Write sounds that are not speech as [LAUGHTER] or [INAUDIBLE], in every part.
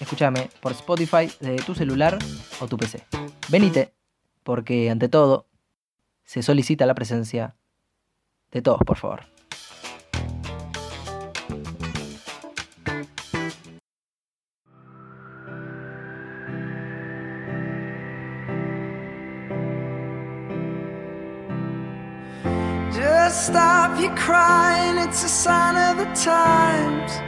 Escúchame por Spotify de tu celular o tu PC. Venite, porque ante todo se solicita la presencia de todos, por favor. Stop your crying, it's a of the times.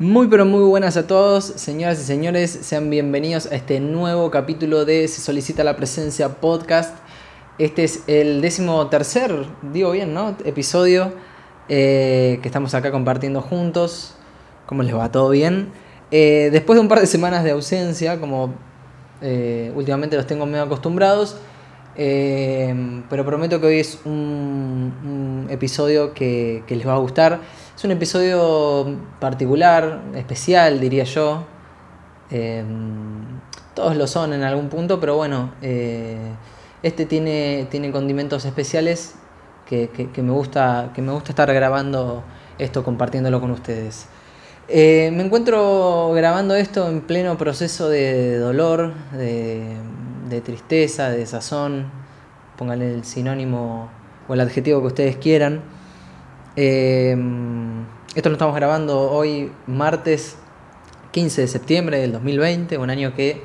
Muy pero muy buenas a todos, señoras y señores, sean bienvenidos a este nuevo capítulo de Se solicita la presencia podcast. Este es el décimo tercer, digo bien, ¿no? Episodio eh, que estamos acá compartiendo juntos. ¿Cómo les va? ¿Todo bien? Eh, después de un par de semanas de ausencia, como eh, últimamente los tengo medio acostumbrados, pero prometo que hoy es un, un episodio que, que les va a gustar. Es un episodio particular, especial, diría yo. Eh, todos lo son en algún punto, pero bueno, eh, este tiene, tiene condimentos especiales que, me gusta, que me gusta estar grabando esto, compartiéndolo con ustedes. Eh, me encuentro grabando esto en pleno proceso de dolor, de, tristeza, de desazón. Pónganle el sinónimo o el adjetivo que ustedes quieran. Esto lo estamos grabando hoy, martes 15 de septiembre del 2020, un año que,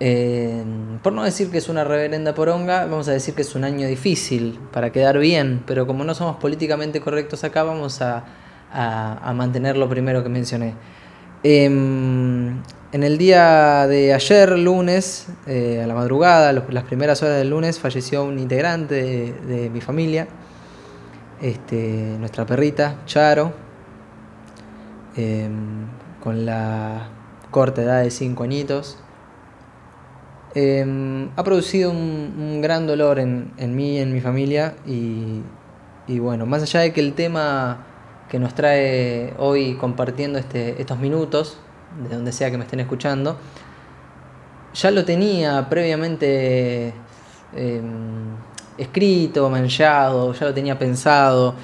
eh, por no decir que es una reverenda poronga, vamos a decir que es un año difícil para quedar bien, pero como no somos políticamente correctos acá, vamos a, a- a mantener lo primero que mencioné. Em, en el día de ayer, lunes, eh, a la madrugada, los- las primeras horas del lunes, falleció un integrante de, de mi familia, este, nuestra perrita, Charo, em, con la corta edad de 5 añitos. Em, ha producido un, gran dolor en, en mí en mi familia y, y bueno, más allá de que el tema que nos trae hoy compartiendo este, estos minutos, de donde sea que me estén escuchando, ya lo tenía previamente em, escrito, manchado, ya lo tenía pensado,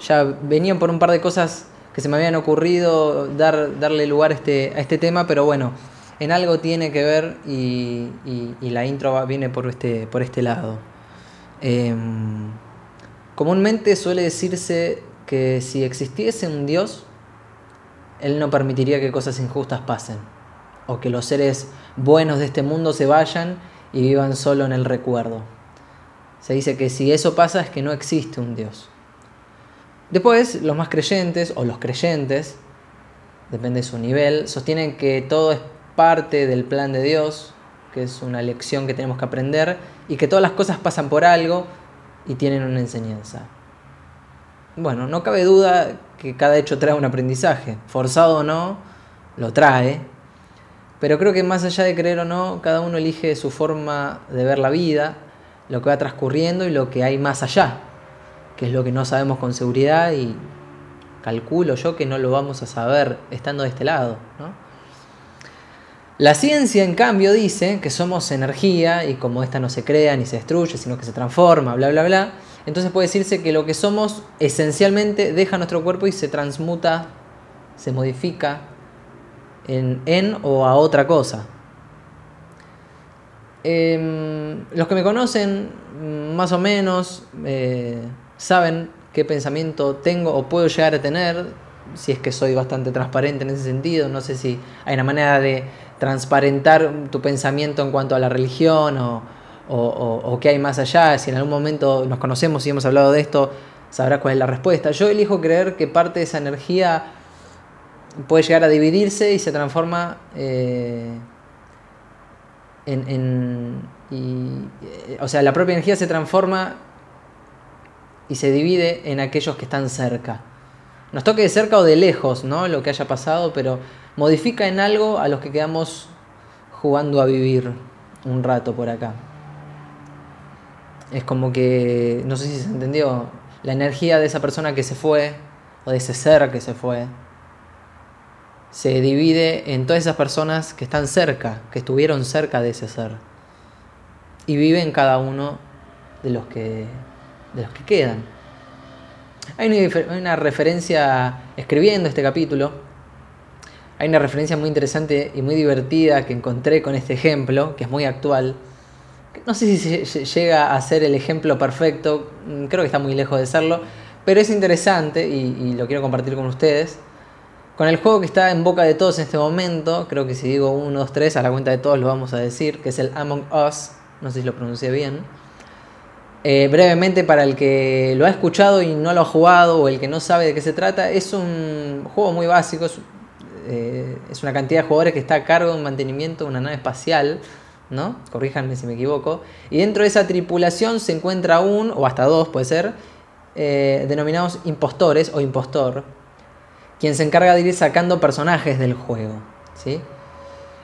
ya venían por un par de cosas que se me habían ocurrido dar, darle lugar a este, a este tema, pero bueno, en algo tiene que ver y, la intro va- viene por este, por este lado. Em, comúnmente suele decirse que si existiese un Dios, Él no permitiría que cosas injustas pasen, o que los seres buenos de este mundo se vayan y vivan solo en el recuerdo. Se dice que si eso pasa es que no existe un Dios. Después, los más creyentes, o los creyentes, depende de su nivel, sostienen que todo es parte del plan de Dios, que es una lección que tenemos que aprender, y que todas las cosas pasan por algo y tienen una enseñanza. Bueno, no cabe duda que cada hecho trae un aprendizaje, forzado o no, lo trae, pero creo que más allá de creer o no, cada uno elige su forma de ver la vida, lo que va transcurriendo y lo que hay más allá, que es lo que no sabemos con seguridad y calculo yo que no lo vamos a saber estando de este lado. La ciencia, en cambio, dice que somos energía y como esta no se crea ni se destruye, sino que se transforma, bla, bla, bla. Entonces puede decirse que lo que somos esencialmente deja nuestro cuerpo y se transmuta, se modifica en, en o a otra cosa. Em, los que me conocen, más o menos, eh, saben qué pensamiento tengo o puedo llegar a tener, si es que soy bastante transparente en ese sentido. No sé si hay una manera de transparentar tu pensamiento en cuanto a la religión o, o, o, o qué hay más allá. Si en algún momento nos conocemos y hemos hablado de esto, sabrás cuál es la respuesta. Yo elijo creer que parte de esa energía puede llegar a dividirse y se transforma eh, en, y, eh, o sea, la propia energía se transforma y se divide en aquellos que están cerca. Nos toque de cerca o de lejos, ¿no? Lo que haya pasado, pero modifica en algo a los que quedamos jugando a vivir un rato por acá. Es como que, no sé si se entendió, la energía de esa persona que se fue, o de ese ser que se fue, se divide en todas esas personas que están cerca, que estuvieron cerca de ese ser. Y viven cada uno de los que, de los que quedan. Hay una, referencia, escribiendo este capítulo, hay una referencia muy interesante y muy divertida que encontré con este ejemplo, que es muy actual. No sé si llega a ser el ejemplo perfecto, creo que está muy lejos de serlo, pero es interesante y lo quiero compartir con ustedes. Con el juego que está en boca de todos en este momento, creo que si digo 1, 2, 3, a la cuenta de todos lo vamos a decir, que es el Among Us, no sé si lo pronuncié bien. Eh, brevemente, para el que lo ha escuchado y no lo ha jugado, o el que no sabe de qué se trata, es un juego muy básico, es, eh, es una cantidad de jugadores que está a cargo de un mantenimiento de una nave espacial, ¿no? Corríjanme si me equivoco. Y dentro de esa tripulación se encuentra un, o hasta dos puede ser, eh, denominados impostores o impostor, quien se encarga de ir sacando personajes del juego. ¿sí?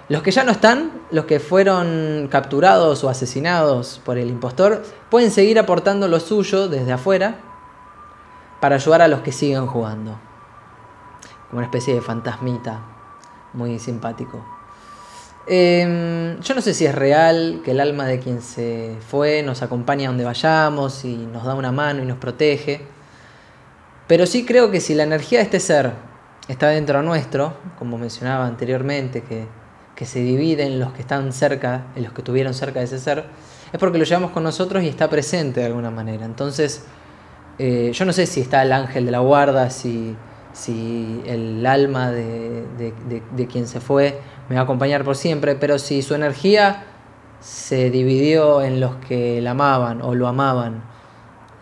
Los que ya no están, los que fueron capturados o asesinados por el impostor, pueden seguir aportando lo suyo desde afuera para ayudar a los que siguen jugando. Como una especie de fantasmita muy simpático. Eh, yo no sé si es real que el alma de quien se fue nos acompaña a donde vayamos y nos da una mano y nos protege. Pero sí creo que si la energía de este ser está dentro nuestro, como mencionaba anteriormente, que, que se divide en los que están cerca, en los que estuvieron cerca de ese ser, es porque lo llevamos con nosotros y está presente de alguna manera. Entonces, eh, yo no sé si está el ángel de la guarda, si, si el alma de, de, de, de, quien se fue me va a acompañar por siempre, pero si su energía se dividió en los que la amaban o lo amaban,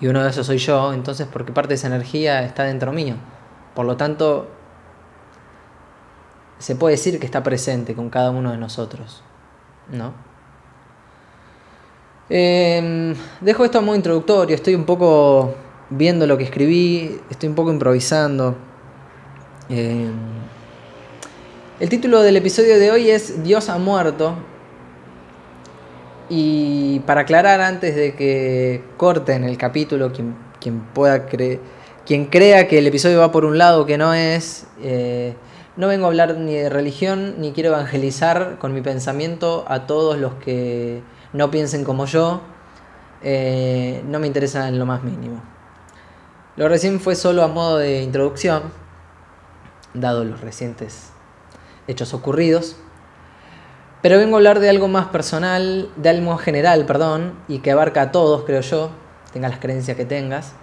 y uno de esos soy yo, entonces porque parte de esa energía está dentro mío. Por lo tanto, se puede decir que está presente con cada uno de nosotros. ¿No? Eh, dejo esto muy introductorio, estoy un poco viendo lo que escribí, estoy un poco improvisando. Eh, el título del episodio de hoy es Dios ha muerto. Y para aclarar antes de que corten el capítulo, quien, quien pueda creer, quien crea que el episodio va por un lado que no es, eh, no vengo a hablar ni de religión ni quiero evangelizar con mi pensamiento a todos los que no piensen como yo. Eh, no me interesa en lo más mínimo. Lo recién fue solo a modo de introducción, dado los recientes hechos ocurridos. Pero vengo a hablar de algo más personal, de algo general, perdón, y que abarca a todos, creo yo, tengas las creencias que tengas,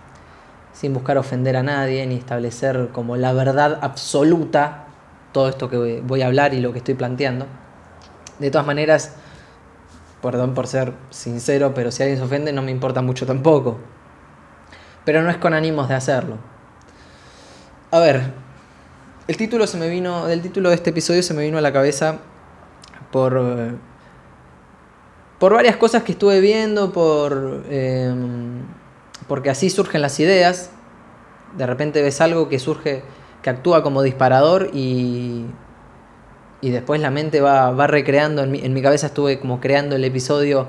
sin buscar ofender a nadie ni establecer como la verdad absoluta todo esto que voy a hablar y lo que estoy planteando. De todas maneras, perdón por ser sincero, pero si alguien se ofende no me importa mucho tampoco. Pero no es con ánimos de hacerlo. A ver, el título se me vino, del título de este episodio se me vino a la cabeza por, por varias cosas que estuve viendo, por, eh, porque así surgen las ideas. De repente ves algo que surge, que actúa como disparador y, y después la mente va, va recreando. En mi, en mi, cabeza estuve como creando el episodio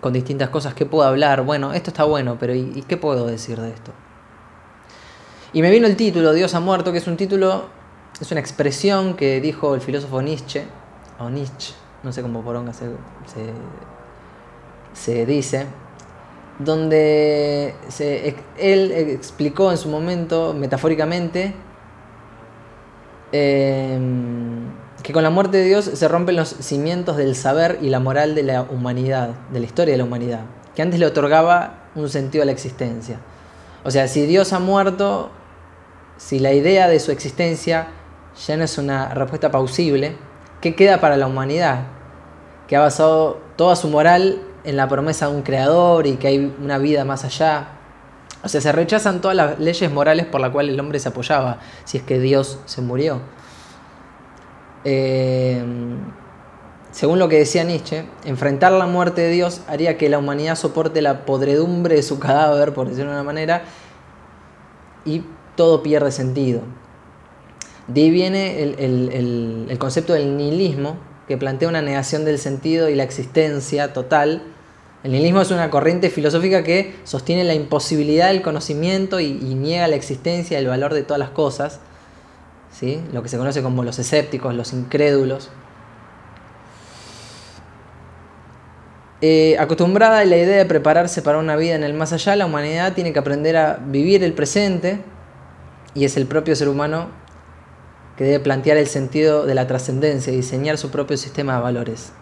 con distintas cosas. ¿Qué puedo hablar? Bueno, esto está bueno, pero ¿y, y qué puedo decir de esto? Y me vino el título, Dios ha muerto, que es un título, es una expresión que dijo el filósofo Nietzsche, o Nietzsche, no sé cómo poronga se, se, se dice, donde se, él explicó en su momento, metafóricamente, eh, que con la muerte de Dios se rompen los cimientos del saber y la moral de la humanidad, de la historia de la humanidad, que antes le otorgaba un sentido a la existencia. O sea, si Dios ha muerto, si la idea de su existencia ya no es una respuesta plausible, ¿qué queda para la humanidad? Que ha basado toda su moral en la promesa de un creador y que hay una vida más allá. O sea, se rechazan todas las leyes morales por las cuales el hombre se apoyaba, si es que Dios se murió. Eh, según lo que decía Nietzsche, enfrentar la muerte de Dios haría que la humanidad soporte la podredumbre de su cadáver, por decirlo de una manera, y todo pierde sentido. De ahí viene el, concepto del nihilismo, que plantea una negación del sentido y la existencia total. El nihilismo es una corriente filosófica que sostiene la imposibilidad del conocimiento y, y niega la existencia y el valor de todas las cosas. ¿sí? Lo que se conoce como los escépticos, los incrédulos. Eh, acostumbrada a la idea de prepararse para una vida en el más allá, la humanidad tiene que aprender a vivir el presente y es el propio ser humano que debe plantear el sentido de la trascendencia y diseñar su propio sistema de valores.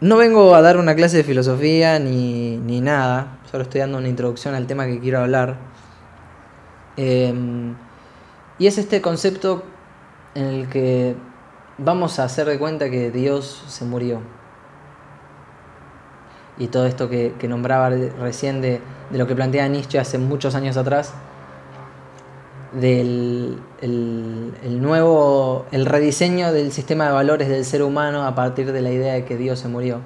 No vengo a dar una clase de filosofía ni, nada, solo estoy dando una introducción al tema que quiero hablar. Em, y es este concepto en el que vamos a hacer de cuenta que Dios se murió. Y todo esto que, nombraba recién de, lo que plantea Nietzsche hace muchos años atrás, del el, nuevo, el rediseño del sistema de valores del ser humano a partir de la idea de que Dios se murió.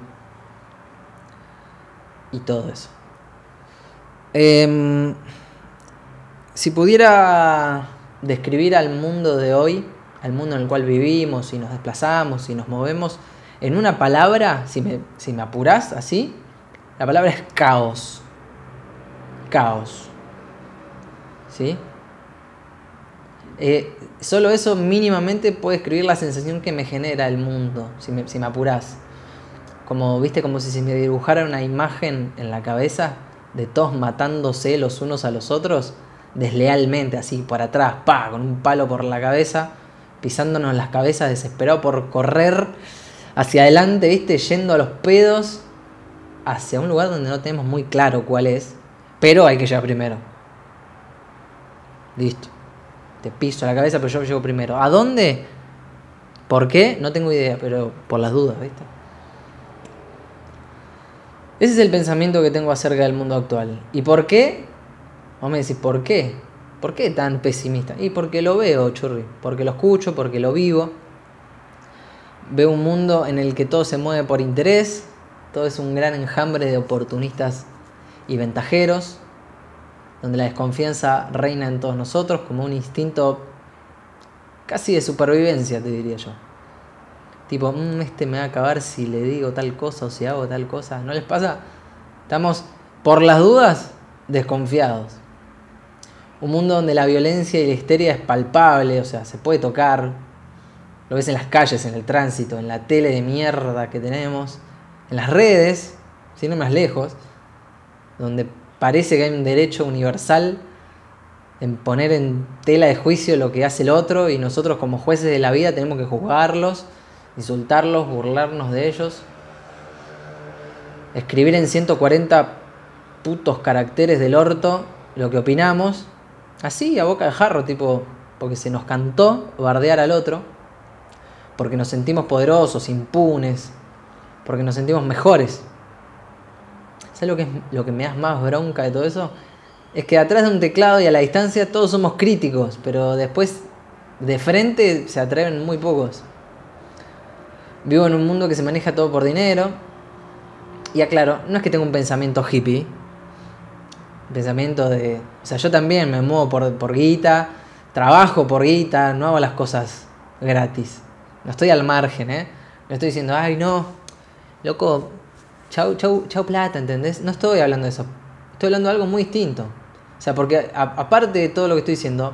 Y todo eso. Em, si pudiera describir al mundo de hoy, al mundo en el cual vivimos y nos desplazamos y nos movemos, en una palabra, si me, si me apurás así, la palabra es caos. Caos. ¿Sí? Eh, solo eso mínimamente puede escribir la sensación que me genera el mundo, si me, si me apurás. Como, viste, como si se me dibujara una imagen en la cabeza de todos matándose los unos a los otros, deslealmente, así por atrás, pa, con un palo por la cabeza pisándonos las cabezas, desesperado por correr hacia adelante, ¿viste? Yendo a los pedos hacia un lugar donde no tenemos muy claro cuál es, pero hay que llegar primero. Listo. Te piso la cabeza, pero yo llego primero. ¿A dónde? ¿Por qué? No tengo idea, pero por las dudas, ¿viste? Ese es el pensamiento que tengo acerca del mundo actual. ¿Y por qué? Vamos a decir, ¿por qué? ¿Por qué tan pesimista? Y porque lo veo, churri, porque lo escucho, porque lo vivo. Veo un mundo en el que todo se mueve por interés, todo es un gran enjambre de oportunistas y ventajeros, donde la desconfianza reina en todos nosotros como un instinto casi de supervivencia, te diría yo. Tipo, mm, este me va a acabar si le digo tal cosa o si hago tal cosa. ¿No les pasa? Estamos, por las dudas, desconfiados. Un mundo donde la violencia y la histeria es palpable, o sea, se puede tocar. Lo ves en las calles, en el tránsito, en la tele de mierda que tenemos, en las redes, sin ir más lejos, donde parece que hay un derecho universal en poner en tela de juicio lo que hace el otro y nosotros como jueces de la vida tenemos que juzgarlos, insultarlos, burlarnos de ellos, escribir en 140 putos caracteres del orto lo que opinamos Así, a boca de jarro, tipo, porque se nos cantó bardear al otro, porque nos sentimos poderosos, impunes, porque nos sentimos mejores. ¿Sabes lo que, es, lo que me da más bronca de todo eso? Es que atrás de un teclado y a la distancia todos somos críticos, pero después de frente se atreven muy pocos. Vivo en un mundo que se maneja todo por dinero. Y aclaro, no es que tenga un pensamiento hippie, pensamiento de... O sea, yo también me muevo por, por guita, trabajo por guita, no hago las cosas gratis. No estoy al margen, ¿eh? No estoy diciendo, ay, no, loco, chau, chau, chau plata, ¿entendés? No estoy hablando de eso. Estoy hablando de algo muy distinto. O sea, porque aparte de todo lo que estoy diciendo,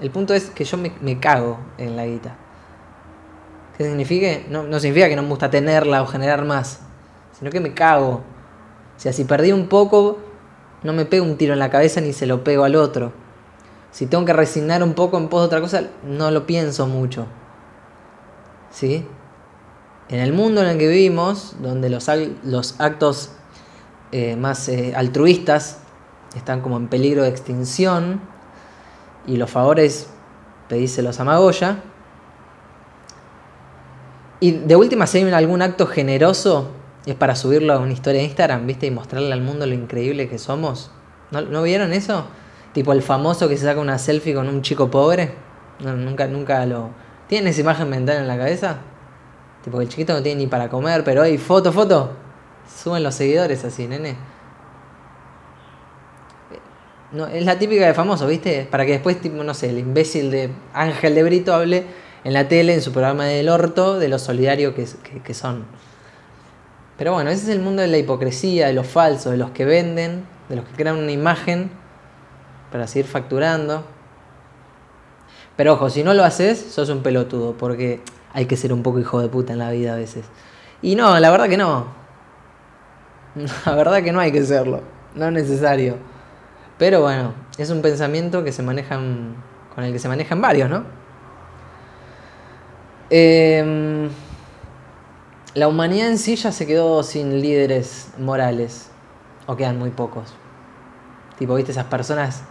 el punto es que yo me, cago en la guita. ¿Qué significa? No, no significa que no me gusta tenerla o generar más, sino que me cago. O sea, si perdí un poco, no me pego un tiro en la cabeza ni se lo pego al otro, Si tengo que resignar un poco en pos de otra cosa, no lo pienso mucho. ¿Sí? En el mundo en el que vivimos, donde los, actos eh, más eh, altruistas están como en peligro de extinción y los favores pedíselos a Magoya. Y de última, si hay algún acto generoso, es para subirlo a una historia de Instagram, ¿viste? Y mostrarle al mundo lo increíble que somos. ¿No, vieron eso? Tipo el famoso que se saca una selfie con un chico pobre. nunca, nunca lo. ¿Tienen esa imagen mental en la cabeza? Tipo el chiquito no tiene ni para comer, pero hay foto, foto. Suben los seguidores así, nene. No, es la típica de famoso, ¿viste? Para que después, no sé, el imbécil de Ángel de Brito hable en la tele, en su programa del orto, de lo solidario que, que son. Pero bueno, ese es el mundo de la hipocresía, de los falsos, de los que venden, de los que crean una imagen para seguir facturando. Pero ojo, si no lo haces, sos un pelotudo, porque hay que ser un poco hijo de puta en la vida a veces. Y no, la verdad que no. [LAUGHS] La verdad que no hay que serlo. No es necesario. Pero bueno, es un pensamiento que se manejan. con el que se manejan varios, ¿no? Em, la humanidad en sí ya se quedó sin líderes morales. O quedan muy pocos. Tipo, viste esas personas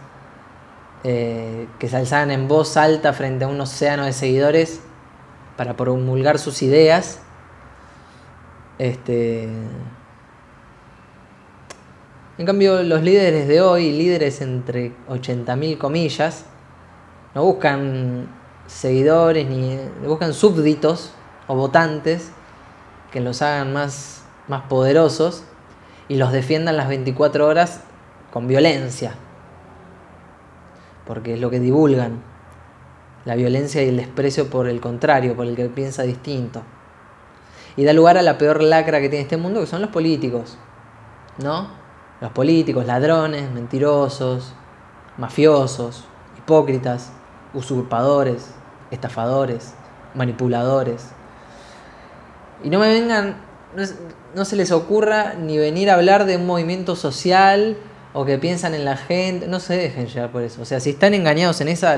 eh, que se alzaban en voz alta frente a un océano de seguidores para promulgar sus ideas. Este. En cambio, los líderes de hoy, líderes entre 80.000 comillas, no buscan seguidores ni buscan súbditos o votantes que los hagan más, más poderosos y los defiendan las 24 horas con violencia. Porque es lo que divulgan. La violencia y el desprecio por el contrario, por el que piensa distinto. Y da lugar a la peor lacra que tiene este mundo, que son los políticos. ¿No? Los políticos, ladrones, mentirosos, mafiosos, hipócritas, usurpadores, estafadores, manipuladores. Y no me vengan, no, se les ocurra ni venir a hablar de un movimiento social o que piensan en la gente, no se dejen llevar por eso. O sea, si están engañados en esa,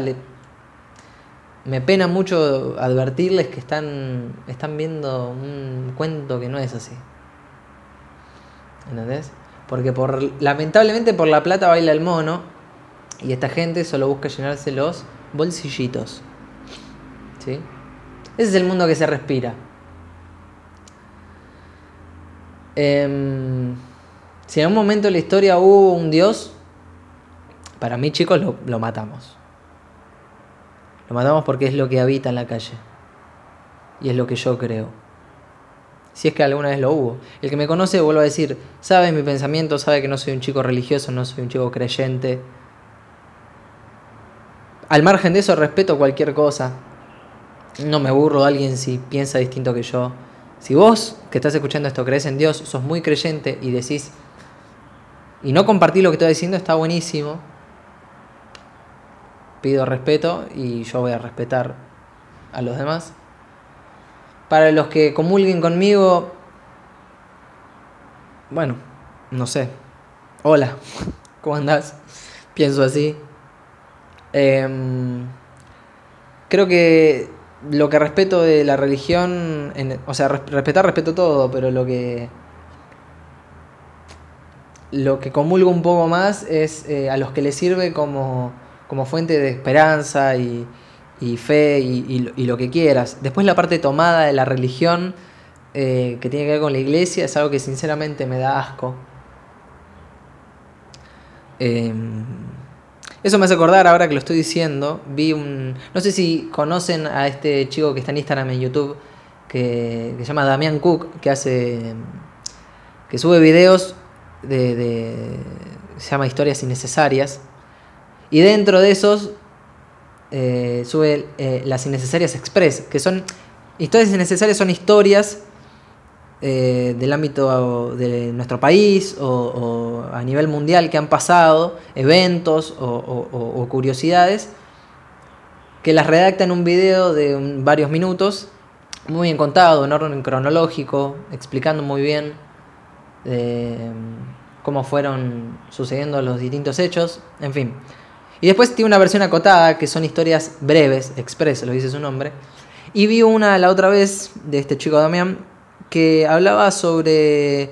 me pena mucho advertirles que están, están viendo un cuento que no es así. ¿Entendés? Porque por, lamentablemente por la plata baila el mono y esta gente solo busca llenarse los bolsillitos. ¿Sí? Ese es el mundo que se respira. Em, si en un momento de la historia hubo un Dios, para mí chicos lo, lo matamos. Lo matamos porque es lo que habita en la calle. Y es lo que yo creo. Si es que alguna vez lo hubo. El que me conoce, vuelvo a decir, sabe mi pensamiento, sabe que no soy un chico religioso, no soy un chico creyente. Al margen de eso, respeto cualquier cosa. No me burro de alguien si piensa distinto que yo. Si vos, que estás escuchando esto, crees en Dios, sos muy creyente y decís, y no compartís lo que estoy diciendo, está buenísimo. Pido respeto y yo voy a respetar a los demás. Para los que comulguen conmigo, bueno, no sé. Hola, [LAUGHS] ¿cómo andás? Pienso así. Em, creo que lo que respeto de la religión, o sea, respetar, respeto todo, pero lo que lo que comulgo un poco más es eh, a los que les sirve como, como fuente de esperanza y, fe y, lo que quieras. Después la parte tomada de la religión eh, que tiene que ver con la iglesia es algo que sinceramente me da asco. Em, eso me hace acordar, ahora que lo estoy diciendo, vi un... No sé si conocen a este chico que está en Instagram, en YouTube, que, se llama Damián Cook, que hace... que sube videos de... se llama Historias Innecesarias. Y dentro de esos eh, sube eh, las Innecesarias Express, que son... Historias innecesarias son historias eh, del ámbito de nuestro país o, a nivel mundial que han pasado, eventos o, curiosidades, que las redacta en un video de varios minutos, muy bien contado, en orden cronológico, explicando muy bien cómo fueron sucediendo los distintos hechos, en fin. Y después tiene una versión acotada, que son historias breves, express, lo dice su nombre. Y vi una la otra vez de este chico Damián que hablaba sobre.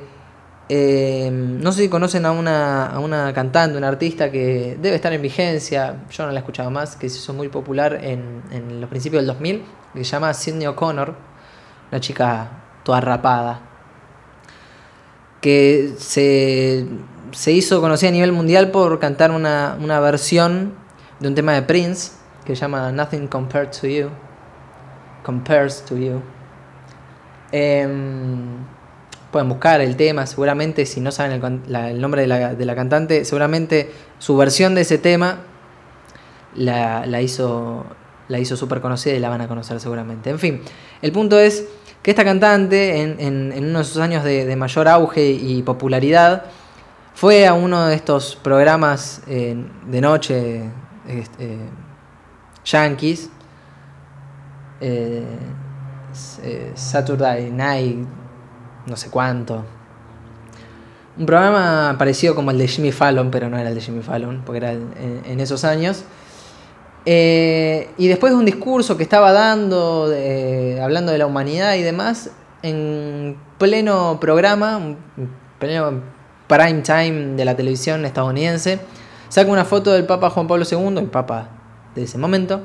eh, no sé si conocen a una, a una cantante, una artista que debe estar en vigencia, yo no la he escuchado más, que se hizo muy popular en, en los principios del 2000, que se llama Sidney O'Connor, una chica toda rapada, que se, se hizo conocida a nivel mundial por cantar una, una versión de un tema de Prince que se llama Nothing Compared to You. Compares to You. Em, pueden buscar el tema, seguramente, si no saben el, el nombre de la, de la cantante, seguramente su versión de ese tema la, la hizo la hizo súper conocida y la van a conocer seguramente. En fin, el punto es que esta cantante, en, en- uno de sus años de mayor auge y popularidad, fue a uno de estos programas eh, de noche este, eh, yankees, eh, Saturday Night, no sé cuánto. Un programa parecido como el de Jimmy Fallon, pero no era el de Jimmy Fallon, porque era en, esos años. Y después de un discurso que estaba dando, hablando de la humanidad y demás, en pleno programa, pleno prime time de la televisión estadounidense, saca una foto del Papa Juan Pablo II, el Papa de ese momento,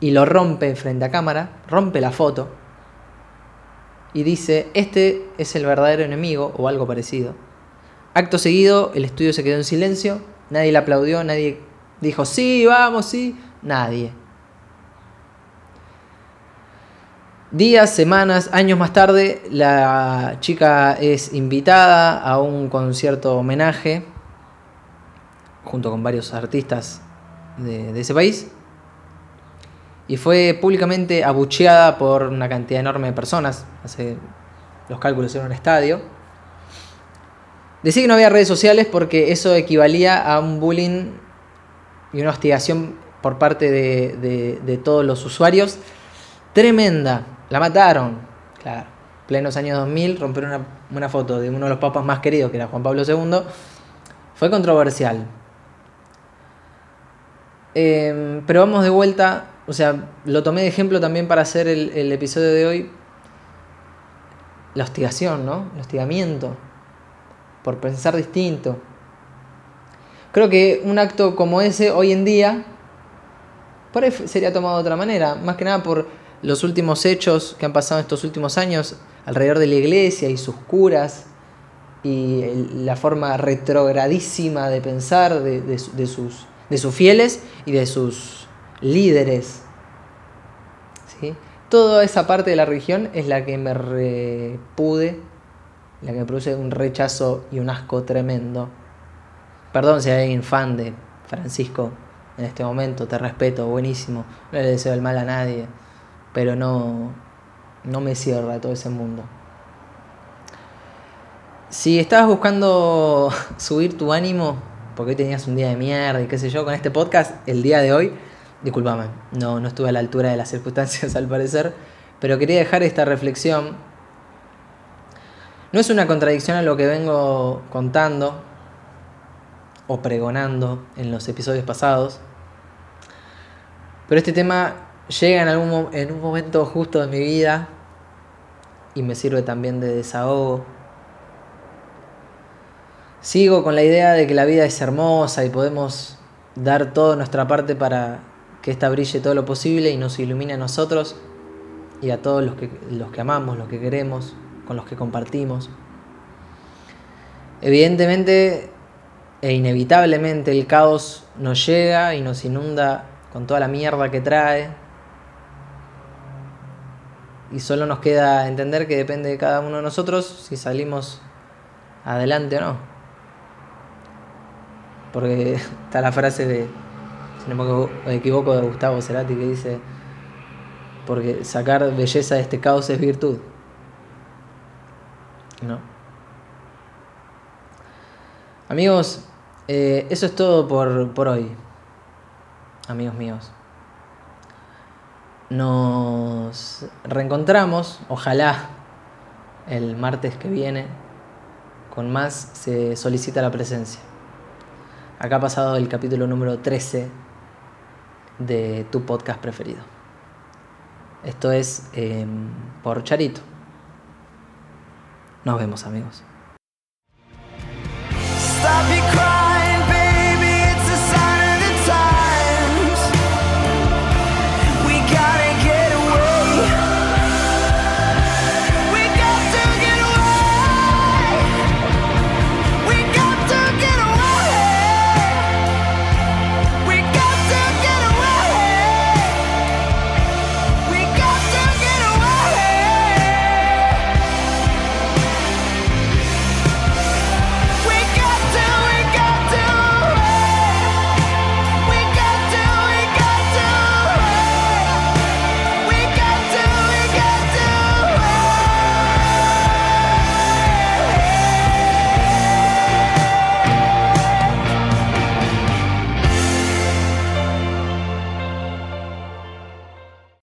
y lo rompe frente a cámara, rompe la foto y dice, este es el verdadero enemigo o algo parecido. Acto seguido, el estudio se quedó en silencio, nadie le aplaudió, nadie dijo, sí, vamos, sí, nadie. Días, semanas, años más tarde, la chica es invitada a un concierto homenaje junto con varios artistas de, ese país y fue públicamente abucheada por una cantidad enorme de personas. Hace los cálculos en un estadio. Decía que no había redes sociales porque eso equivalía a un bullying y una hostigación por parte de- de todos los usuarios. Tremenda. La mataron. Claro. Plenos años 2000, romper una, una foto de uno de los papas más queridos, que era Juan Pablo II, fue controversial. Eh, pero vamos de vuelta, o sea, lo tomé de ejemplo también para hacer el, el episodio de hoy. La hostigación, ¿no? El hostigamiento. Por pensar distinto. Creo que un acto como ese hoy en día, por ahí sería tomado de otra manera. Más que nada por los últimos hechos que han pasado estos últimos años alrededor de la iglesia y sus curas y la forma retrogradísima de pensar de, de de sus, de sus fieles y de sus líderes. ¿sí? Toda esa parte de la religión es la que me repude, la que me produce un rechazo y un asco tremendo. Perdón si hay alguien fan de Francisco en este momento, te respeto, buenísimo, no le deseo el mal a nadie, pero no, no me cierra todo ese mundo. Si estabas buscando [LAUGHS] subir tu ánimo, porque hoy tenías un día de mierda y qué sé yo, con este podcast, el día de hoy, discúlpame, no, no estuve a la altura de las [LAUGHS] circunstancias al parecer, pero quería dejar esta reflexión. No es una contradicción a lo que vengo contando o pregonando en los episodios pasados, pero este tema llega en, algún, en un momento justo de mi vida y me sirve también de desahogo. Sigo con la idea de que la vida es hermosa y podemos dar toda nuestra parte para que ésta brille todo lo posible y nos ilumine a nosotros y a todos los que, los que amamos, los que queremos, con los que compartimos. Evidentemente e inevitablemente el caos nos llega y nos inunda con toda la mierda que trae. Y solo nos queda entender que depende de cada uno de nosotros si salimos adelante o no. Porque [LAUGHS] está la frase de, si no me equivoco, de Gustavo Cerati que dice, porque sacar belleza de este caos es virtud. ¿No? Amigos, eh, eso es todo por, por hoy. Amigos míos. Nos reencontramos, ojalá, el martes que viene. Con más se solicita la presencia. Acá ha pasado el capítulo número 13 de tu podcast preferido. Esto es eh, por Charito. Nos vemos amigos.